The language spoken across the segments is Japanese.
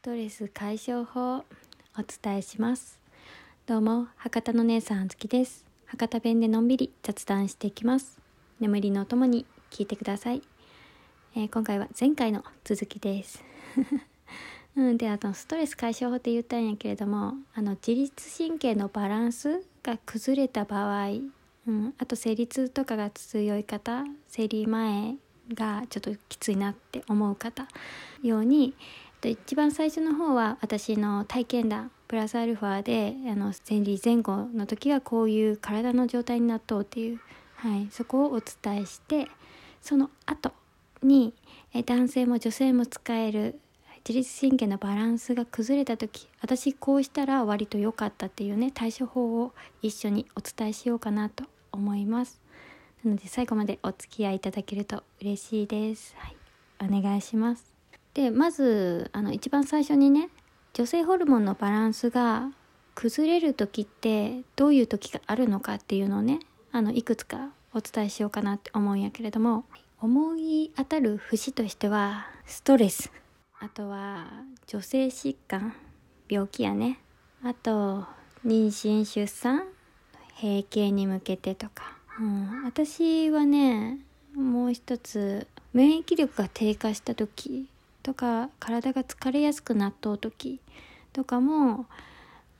ストレス解消法お伝えします。どうも博多の姉さんあずきです。博多弁でのんびり雑談していきます。眠りのお供に聞いてください、えー、今回は前回の続きです。うんであのストレス解消法って言ったんやけれどもあの自律神経のバランスが崩れた場合うん、あと生理痛とかが強い方生理前がちょっときついなって思う方ように一番最初の方は私の体験談プラスアルファであの生理前後の時はこういう体の状態になっとうっていう、はい、そこをお伝えしてその後にえ男性も女性も使える自律神経のバランスが崩れた時私こうしたら割と良かったっていうね対処法を一緒にお伝えしようかなと思います。なので最後までお付き合いいただけると嬉しいです。はい、お願いします。でまずあの一番最初にね女性ホルモンのバランスが崩れる時ってどういう時があるのかっていうのをねあのいくつかお伝えしようかなって思うんやけれども思い当たる節としてはストレス。あとは女性疾患病気やね。あと妊娠出産閉経に向けてとか。うん、私はねもう一つ免疫力が低下した時とか体が疲れやすくなった時とかも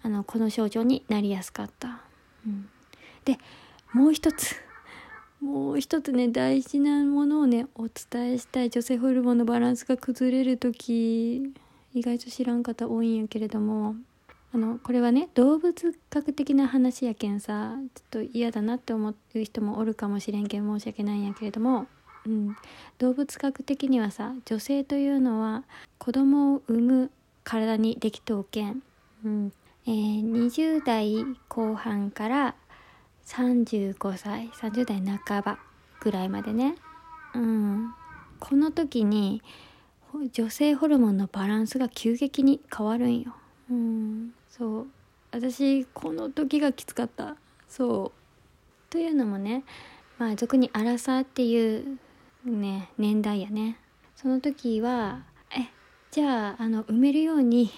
あのこの症状になりやすかった。うん、でもう一つ。もう一つね大事なものをねお伝えしたい。女性ホルモンのバランスが崩れる時意外と知らん方多いんやけれども。あのこれはね動物学的な話やけんさちょっと嫌だなって思う人もおるかもしれんけん申し訳ないんやけれども、うん、動物学的にはさ女性というのは子供を産む体にできとうけん、うん。えー、20代後半から35歳30代半ばぐらいまでね、うん、この時に女性ホルモンのバランスが急激に変わるんよ。うん。そう。私この時がきつかった。そう。というのもねまあ俗にアラサーっていうね年代やね。その時はえじゃああの埋めるように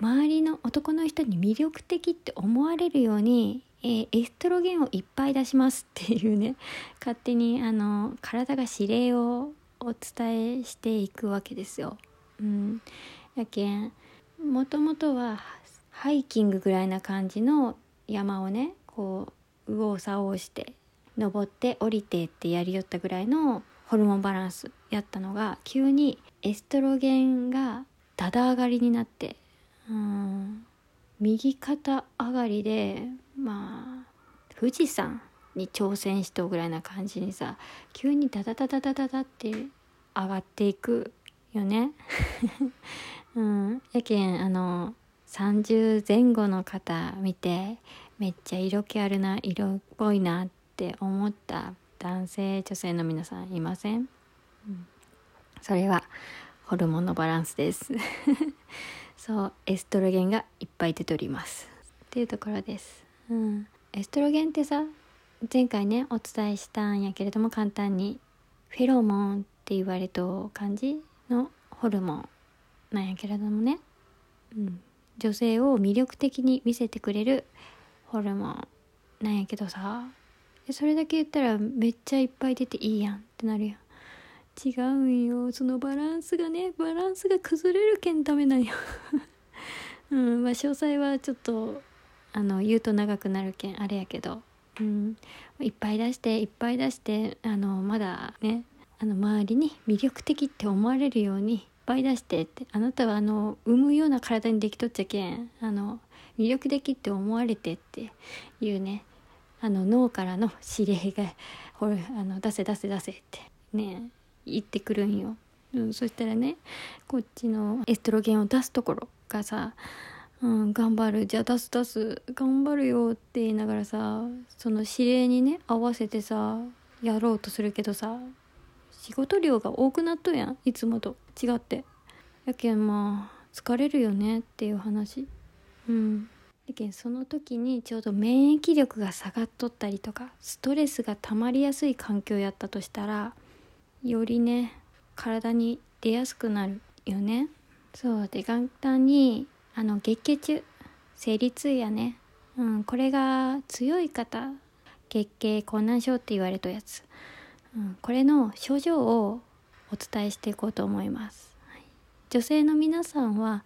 周りの男の人に魅力的って思われるように、えー、エストロゲンをいっぱい出しますっていうね。勝手にあの体が指令をお伝えしていくわけですよ。うん、やけんもともとはハイキングぐらいな感じの山をねこう右往左往して登って降りてってやりよったぐらいのホルモンバランスやったのが急にエストロゲンがだだ上がりになってうん右肩上がりでまあ富士山に挑戦しとぐらいな感じにさ急にダダダダダダダって上がっていくよね。うん、やけんあの30前後の方見てめっちゃ色気あるな色っぽいなって思った男性女性の皆さんいません、うん、それはホルモンのバランスです。そうエストロゲンがいっぱい出ております。っていうところです、うん、エストロゲンってさ前回ねお伝えしたんやけれども簡単にフェロモンって言われと感じのホルモンなんやけれどもね、うん、女性を魅力的に見せてくれるホルモンなんやけどさそれだけ言ったらめっちゃいっぱい出ていいやんってなるやん。違うんよ。そのバランスがねバランスが崩れるけんダメなんよ。うんまあ詳細はちょっとあの言うと長くなるけんあれやけど。うん。いっぱい出していっぱい出してあのまだねあの周りに魅力的って思われるようにいっぱい出してってあなたはあの産むような体にできとっちゃけんあの魅力的って思われてっていうね。あの脳からの指令がほあの出せ出せ出せってね言ってくるんよ、うん、そしたらねこっちのエストロゲンを出すところがさうん、頑張る。じゃあ出す出す頑張るよって言いながらさその指令にね合わせてさやろうとするけどさ仕事量が多くなっとやんいつもと。違って。やけんまあ疲れるよねっていう話。うん。やけその時にちょうど免疫力が下がっとったりとかストレスが溜まりやすい環境やったとしたらよりね体に出やすくなるよね。そうで簡単にあの月経中生理痛やね、うん、これが強い方月経困難症って言われたやつ、うん、これの症状をお伝えしていこうと思います、女性の皆さんは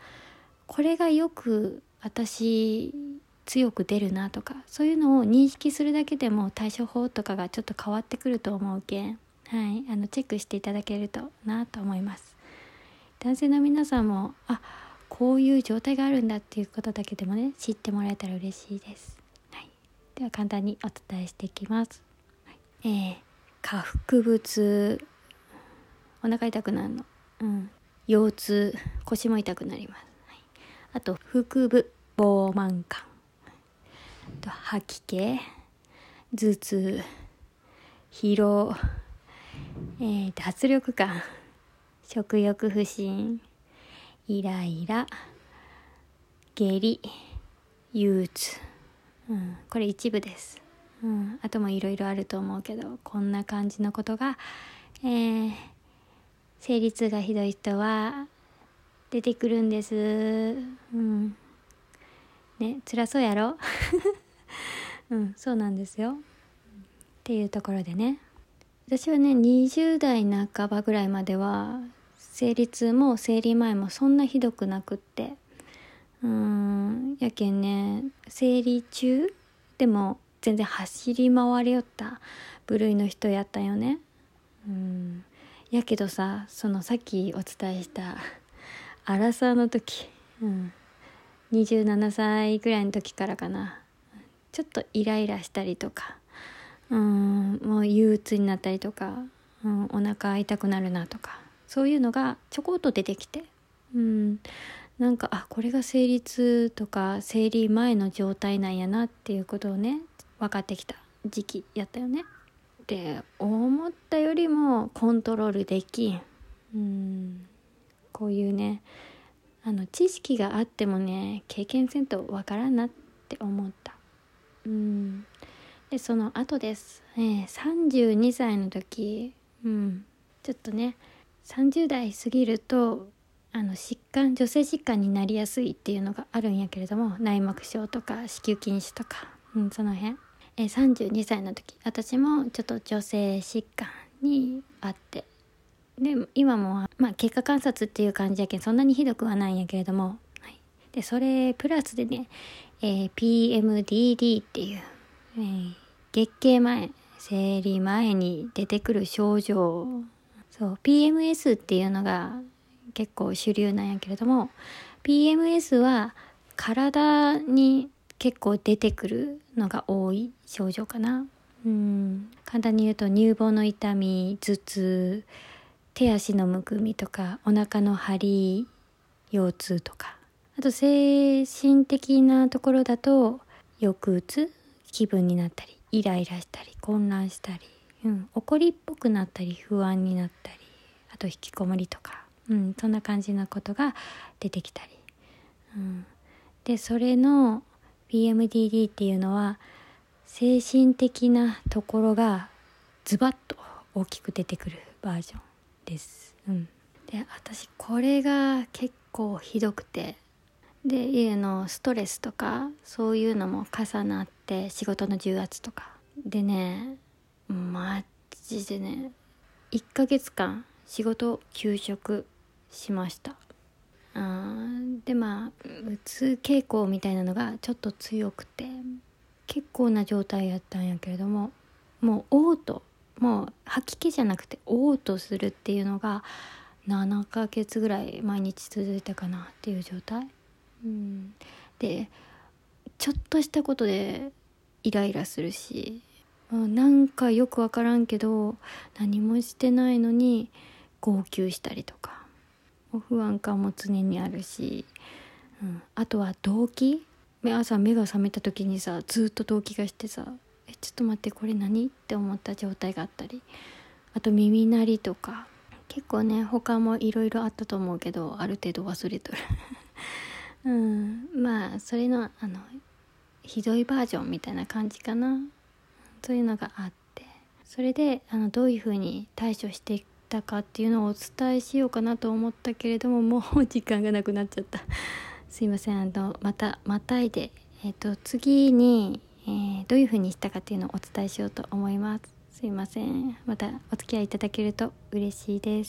これがよく私強く出るなとかそういうのを認識するだけでも対処法とかがちょっと変わってくると思うけん、はい、あのチェックしていただけるとなと思います。男性の皆さんもあこういう状態があるんだっていうことだけでもね知ってもらえたら嬉しいです、はい、では簡単にお伝えしていきます、はい、えー、下腹部痛。お腹痛くなるの、うん、腰痛。腰も痛くなります、あと腹部膨満感。と吐き気。頭痛。疲労、えー、脱力感。食欲不振。イライラ。下痢。憂鬱、うん、これ一部です、うん、あともいろいろあると思うけどこんな感じのことが、えー、生理痛がひどい人は出てくるんです。うん。ね、辛そうやろ？うん、そうなんですよ。っていうところでね私はね20代半ばぐらいまでは生理痛も生理前もそんなひどくなくってうんやけんね生理中でも全然走り回りよった部類の人やったよねうんやけどさそのさっきお伝えしたアラサーの時、うん、27歳ぐらいの時からかな。ちょっとイライラしたりとか。うん。もう憂鬱になったりとか、うん、お腹痛くなるなとか。そういうのがちょこっと出てきて。うん。なんかあこれが生理痛とか生理前の状態なんやなっていうことをね分かってきた時期やったよね。で思ったよりもコントロールできん。うん。こういうねあの知識があってもね経験せんとわからんなって思った。うん。でその後です、えー、32歳の時、うん、ちょっとね30代過ぎるとあの疾患女性疾患になりやすいっていうのがあるんやけれども内膜症とか子宮筋腫とか、うん、その辺、えー、32歳の時。私もちょっと女性疾患にあって。で今も、まあ、経過観察っていう感じやけんそんなにひどくはないんやけれども、はい、でそれプラスでね、えー、PMDD っていう、えー、月経前生理前に出てくる症状。そう PMS っていうのが結構主流なんやけれども PMS は体に結構出てくるのが多い症状かな。うん。簡単に言うと乳房の痛み頭痛手足のむくみとかお腹の張り腰痛とか。あと精神的なところだと抑うつ気分になったりイライラしたり混乱したり、うん、怒りっぽくなったり不安になったりあと引きこもりとか、うん、そんな感じのことが出てきたり、うん、でそれの PMDD っていうのは精神的なところがズバッと大きく出てくるバージョン。です。うん、で私これが結構ひどくて。で家のストレスとかそういうのも重なって仕事の重圧とか。でねマジでね1ヶ月間仕事休職しました。あでまあうつ傾向みたいなのがちょっと強くて結構な状態やったんやけれどももう嘔吐もう吐き気じゃなくて嘔吐するっていうのが7ヶ月ぐらい毎日続いたかなっていう状態。うん、でちょっとしたことでイライラするしなんかよく分からんけど何もしてないのに号泣したりとか不安感も常にあるし、うん、あとは動悸。朝目が覚めた時にさずっと動悸がしてさ「ちょっと待ってこれ何?」って思った状態があったり。あと耳鳴りとか。結構ね他もいろいろあったと思うけどある程度忘れとる。うん。まあそれのあのひどいバージョンみたいな感じかな。そういうのがあって。それであのどういうふうに対処していったかっていうのをお伝えしようかなと思ったけれどももう時間がなくなっちゃった。すいません。あのまたまたいで、えっと次に、えー、どういう風にしたかっていうのをお伝えしようと思います。すいません。またお付き合いいただけると嬉しいです。